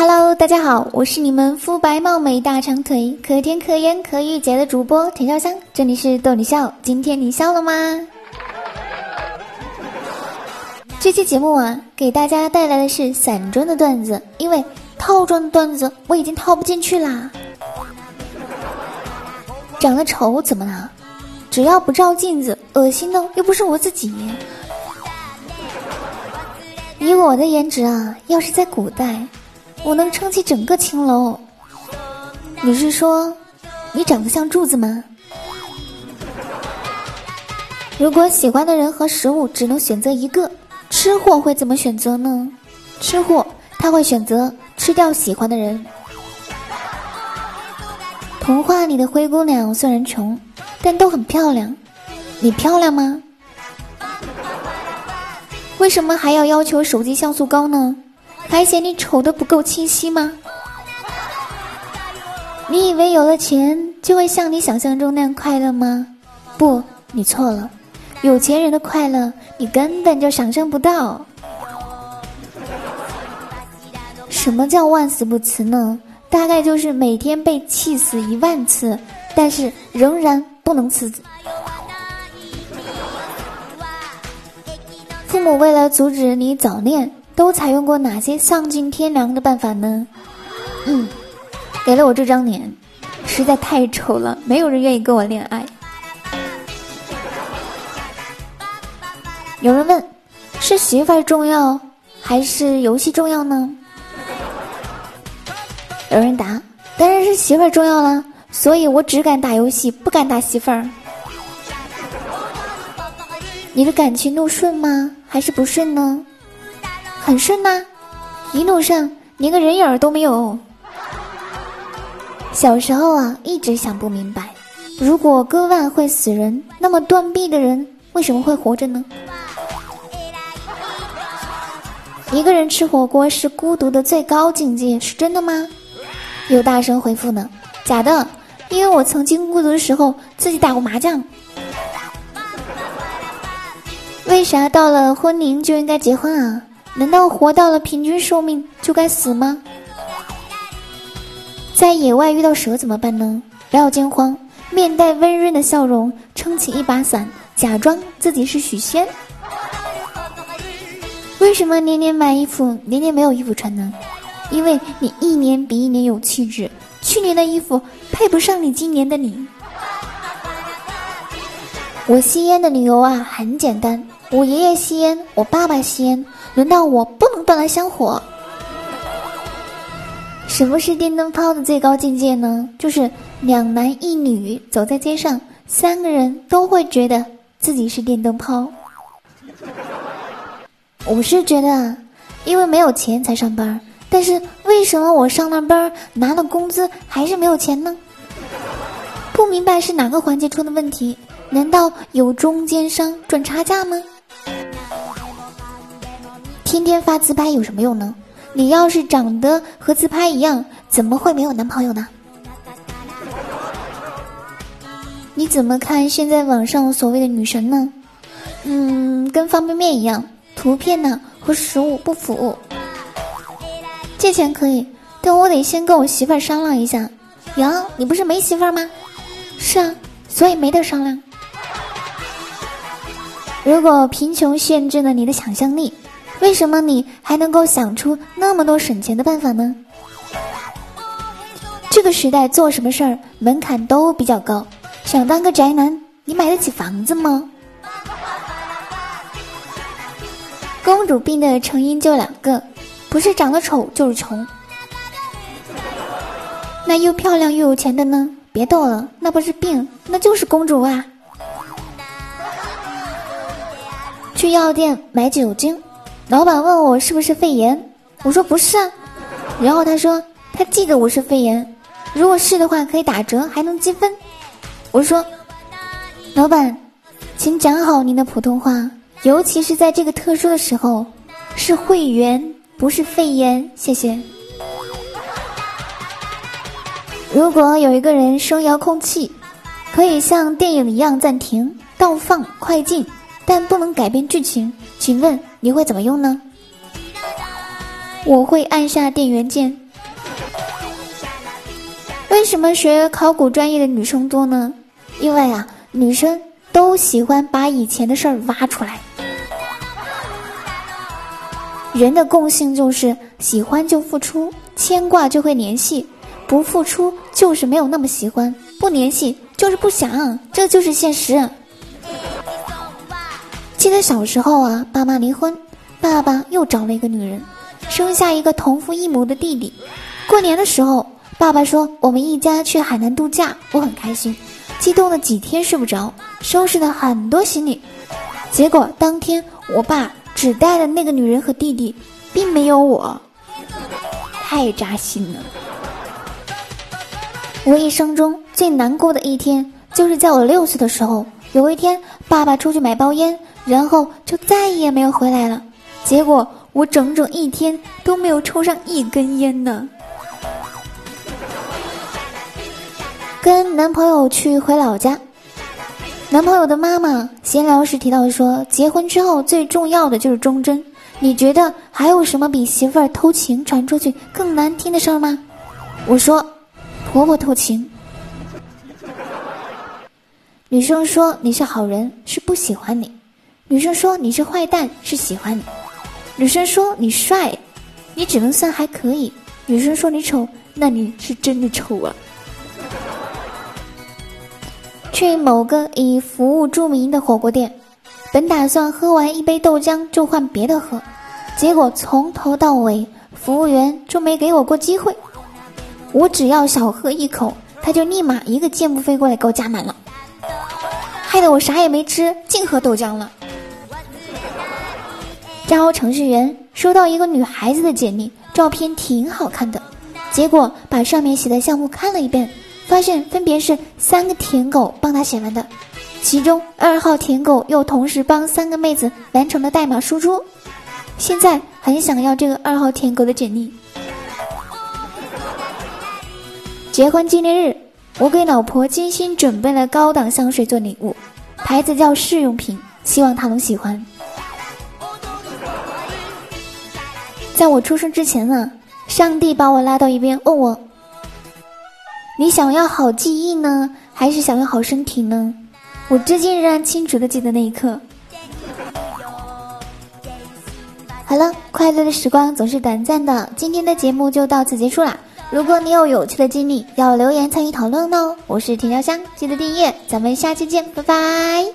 Hello，大家好，我是你们肤白貌美、大长腿、可甜可盐可御姐的主播田潇香，这里是逗你笑，今天你笑了吗？这期节目啊，给大家带来的是散装的段子，因为套装的段子我已经套不进去啦。长得丑怎么了？只要不照镜子，恶心的又不是我自己。以我的颜值啊，要是在古代，我能撑起整个青楼。你是说，你长得像柱子吗？如果喜欢的人和食物只能选择一个，吃货会怎么选择呢？吃货他会选择吃掉喜欢的人。童话里的灰姑娘虽然穷，但都很漂亮。你漂亮吗？为什么还要要求手机像素高呢？还嫌你丑的不够清晰吗？你以为有了钱就会像你想象中那样快乐吗？不，你错了。有钱人的快乐你根本就想象不到。什么叫万死不辞呢？大概就是每天被气死一万次，但是仍然不能辞职。父母为了阻止你早恋，都采用过哪些丧尽天良的办法呢？嗯，给了我这张脸，实在太丑了，没有人愿意跟我恋爱。有人问，是媳妇儿重要还是游戏重要呢？有人答：“当然是媳妇儿重要了，所以我只敢打游戏，不敢打媳妇儿。”你的感情路顺吗？还是不顺呢？很顺呐，一路上连个人影儿都没有。小时候啊，一直想不明白，如果割腕会死人，那么断臂的人为什么会活着呢？一个人吃火锅是孤独的最高境界，是真的吗？有大声回复呢，假的，因为我曾经孤独的时候自己打过麻将。为啥到了婚龄就应该结婚啊？难道活到了平均寿命就该死吗？在野外遇到蛇怎么办呢？不要惊慌，面带温润的笑容，撑起一把伞，假装自己是许仙。为什么年年买衣服，年年没有衣服穿呢？因为你一年比一年有气质，去年的衣服配不上你今年的你。我吸烟的理由啊很简单，我爷爷吸烟，我爸爸吸烟，轮到我不能断了香火。什么是电灯泡的最高境界呢？就是两男一女走在街上，三个人都会觉得自己是电灯泡。我是觉得，因为没有钱才上班。但是为什么我上了班拿了工资还是没有钱呢？不明白是哪个环节出了问题？难道有中间商赚差价吗？天天发自拍有什么用呢？你要是长得和自拍一样，怎么会没有男朋友呢？你怎么看现在网上所谓的女神呢？嗯，跟方便面一样，图片呢和实物不符。借钱可以，但我得先跟我媳妇儿商量一下。杨，你不是没媳妇儿吗？是啊，所以没得商量。如果贫穷限制了你的想象力，为什么你还能够想出那么多省钱的办法呢？这个时代做什么事儿门槛都比较高。想当个宅男，你买得起房子吗？公主病的成因就两个。不是长得丑就是穷，那又漂亮又有钱的呢？别逗了，那不是病，那就是公主啊！去药店买酒精，老板问我是不是肺炎，我说不是啊，然后他说他记得我是肺炎，如果是的话可以打折还能积分。我说，老板，请讲好您的普通话，尤其是在这个特殊的时候，是会员。不是肺炎，谢谢。如果有一个人收遥控器，可以像电影一样暂停、倒放、快进，但不能改变剧情，请问你会怎么用呢？我会按下电源键，为什么学考古专业的女生多呢？因为啊，女生都喜欢把以前的事儿挖出来。人的共性就是喜欢就付出，牵挂就会联系，不付出就是没有那么喜欢，不联系就是不想，这就是现实。记得小时候啊，爸妈离婚，爸爸又找了一个女人，生下一个同父异母的弟弟。过年的时候，爸爸说我们一家去海南度假，我很开心，激动了几天睡不着，收拾了很多行李。结果当天我爸。只带了那个女人和弟弟，并没有我，太扎心了。我一生中最难过的一天，就是在我六岁的时候。有一天，爸爸出去买包烟，然后就再也没有回来了。结果我整整一天都没有抽上一根烟呢。跟男朋友去回老家。男朋友的妈妈闲聊时提到说，结婚之后最重要的就是忠贞。你觉得还有什么比媳妇儿偷情传出去更难听的事儿吗？我说，婆婆偷情。女生说你是好人是不喜欢你，女生说你是坏蛋是喜欢你，女生说你帅，你只能算还可以，女生说你丑，那你是真的丑啊。去某个以服务著名的火锅店，本打算喝完一杯豆浆就换别的喝，结果从头到尾服务员就没给我过机会。我只要小喝一口，他就立马一个箭步飞过来给我加满了，害得我啥也没吃，净喝豆浆了。招程序员收到一个女孩子的简历，照片挺好看的，结果把上面写的项目看了一遍。发现分别是三个舔狗帮他写完的，其中二号舔狗又同时帮三个妹子完成了代码输出。现在很想要这个二号舔狗的简历。结婚纪念日，我给老婆精心准备了高档香水做礼物，牌子叫试用品，希望她能喜欢。在我出生之前呢，上帝把我拉到一边，问我。你想要好记忆呢，还是想要好身体呢？我至今仍然清楚的记得那一刻。好了，快乐的时光总是短暂的，今天的节目就到此结束啦。如果你有有趣的经历，要留言参与讨论哦。我是田条香，记得订阅，咱们下期见，拜拜。